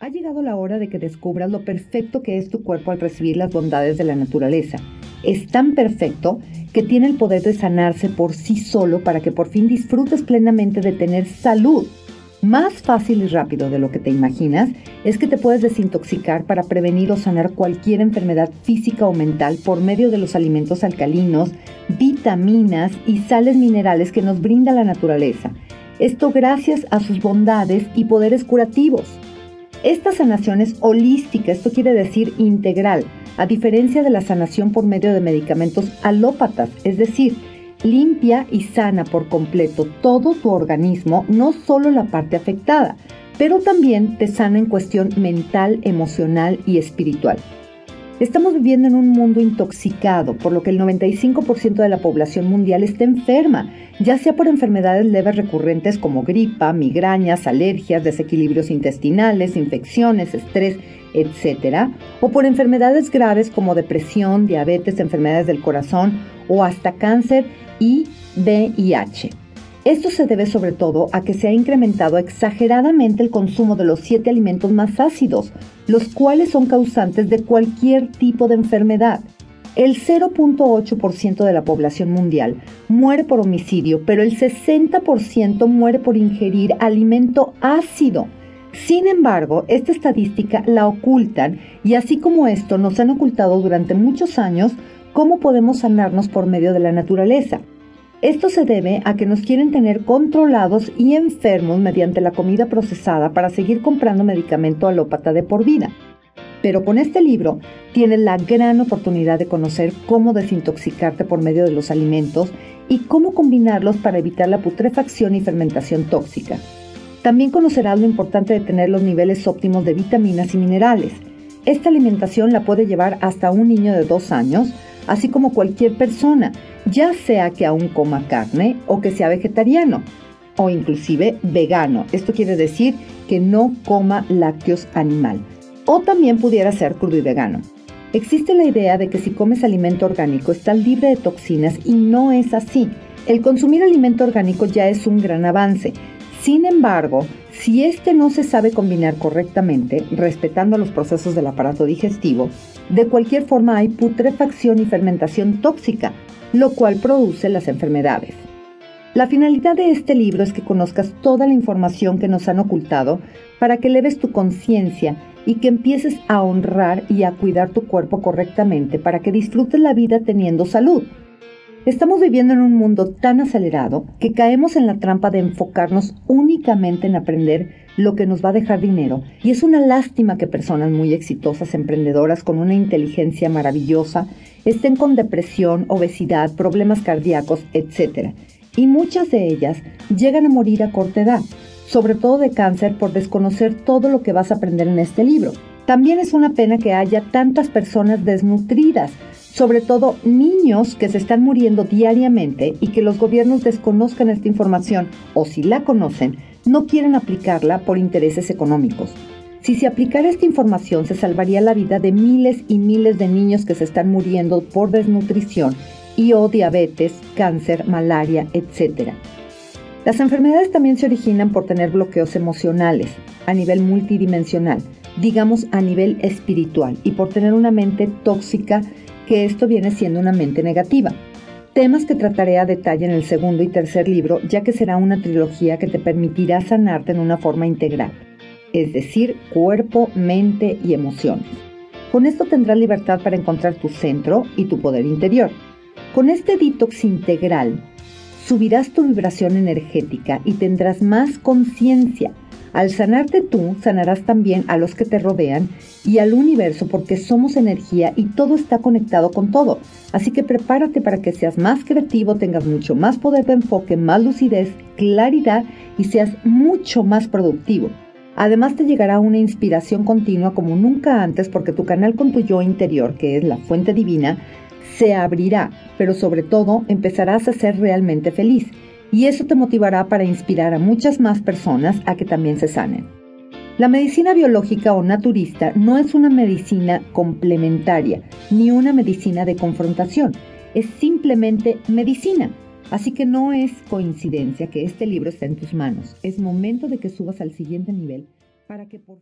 Ha llegado la hora de que descubras lo perfecto que es tu cuerpo al recibir las bondades de la naturaleza. Es tan perfecto que tiene el poder de sanarse por sí solo para que por fin disfrutes plenamente de tener salud. Más fácil y rápido de lo que te imaginas es que te puedes desintoxicar para prevenir o sanar cualquier enfermedad física o mental por medio de los alimentos alcalinos, vitaminas y sales minerales que nos brinda la naturaleza. Esto gracias a sus bondades y poderes curativos. Esta sanación es holística, esto quiere decir integral, a diferencia de la sanación por medio de medicamentos alópatas, es decir, limpia y sana por completo todo tu organismo, no solo la parte afectada, pero también te sana en cuestión mental, emocional y espiritual. Estamos viviendo en un mundo intoxicado, por lo que el 95% de la población mundial está enferma, ya sea por enfermedades leves recurrentes como gripa, migrañas, alergias, desequilibrios intestinales, infecciones, estrés, etc., o por enfermedades graves como depresión, diabetes, enfermedades del corazón o hasta cáncer y VIH. Esto se debe sobre todo a que se ha incrementado exageradamente el consumo de los siete alimentos más ácidos, los cuales son causantes de cualquier tipo de enfermedad. El 0.8% de la población mundial muere por homicidio, pero el 60% muere por ingerir alimento ácido. Sin embargo, esta estadística la ocultan y así como esto nos han ocultado durante muchos años cómo podemos sanarnos por medio de la naturaleza. Esto se debe a que nos quieren tener controlados y enfermos mediante la comida procesada para seguir comprando medicamento alópata de por vida. Pero con este libro tienes la gran oportunidad de conocer cómo desintoxicarte por medio de los alimentos y cómo combinarlos para evitar la putrefacción y fermentación tóxica. También conocerás lo importante de tener los niveles óptimos de vitaminas y minerales. Esta alimentación la puede llevar hasta un niño de dos años, así como cualquier persona, ya sea que aún coma carne o que sea vegetariano o inclusive vegano. Esto quiere decir que no coma lácteos animal. O también pudiera ser crudo y vegano. Existe la idea de que si comes alimento orgánico estás libre de toxinas y no es así. El consumir alimento orgánico ya es un gran avance. Sin embargo, si este no se sabe combinar correctamente, respetando los procesos del aparato digestivo, de cualquier forma hay putrefacción y fermentación tóxica, lo cual produce las enfermedades. La finalidad de este libro es que conozcas toda la información que nos han ocultado para que leves tu conciencia y que empieces a honrar y a cuidar tu cuerpo correctamente para que disfrutes la vida teniendo salud. Estamos viviendo en un mundo tan acelerado que caemos en la trampa de enfocarnos únicamente en aprender lo que nos va a dejar dinero. Y es una lástima que personas muy exitosas, emprendedoras, con una inteligencia maravillosa, estén con depresión, obesidad, problemas cardíacos, etc. Y muchas de ellas llegan a morir a corta edad, sobre todo de cáncer por desconocer todo lo que vas a aprender en este libro. También es una pena que haya tantas personas desnutridas, sobre todo niños que se están muriendo diariamente y que los gobiernos desconozcan esta información o si la conocen, no quieren aplicarla por intereses económicos. Si se aplicara esta información se salvaría la vida de miles y miles de niños que se están muriendo por desnutrición y o diabetes, cáncer, malaria, etc. Las enfermedades también se originan por tener bloqueos emocionales a nivel multidimensional, digamos a nivel espiritual, y por tener una mente tóxica que esto viene siendo una mente negativa. Temas que trataré a detalle en el segundo y tercer libro, ya que será una trilogía que te permitirá sanarte en una forma integral, es decir, cuerpo, mente y emociones. Con esto tendrás libertad para encontrar tu centro y tu poder interior. Con este detox integral, subirás tu vibración energética y tendrás más conciencia al sanarte tú, sanarás también a los que te rodean y al universo porque somos energía y todo está conectado con todo. Así que prepárate para que seas más creativo, tengas mucho más poder de enfoque, más lucidez, claridad y seas mucho más productivo. Además te llegará una inspiración continua como nunca antes porque tu canal con tu yo interior, que es la fuente divina, se abrirá, pero sobre todo empezarás a ser realmente feliz y eso te motivará para inspirar a muchas más personas a que también se sanen. La medicina biológica o naturista no es una medicina complementaria ni una medicina de confrontación, es simplemente medicina. Así que no es coincidencia que este libro esté en tus manos. Es momento de que subas al siguiente nivel para que por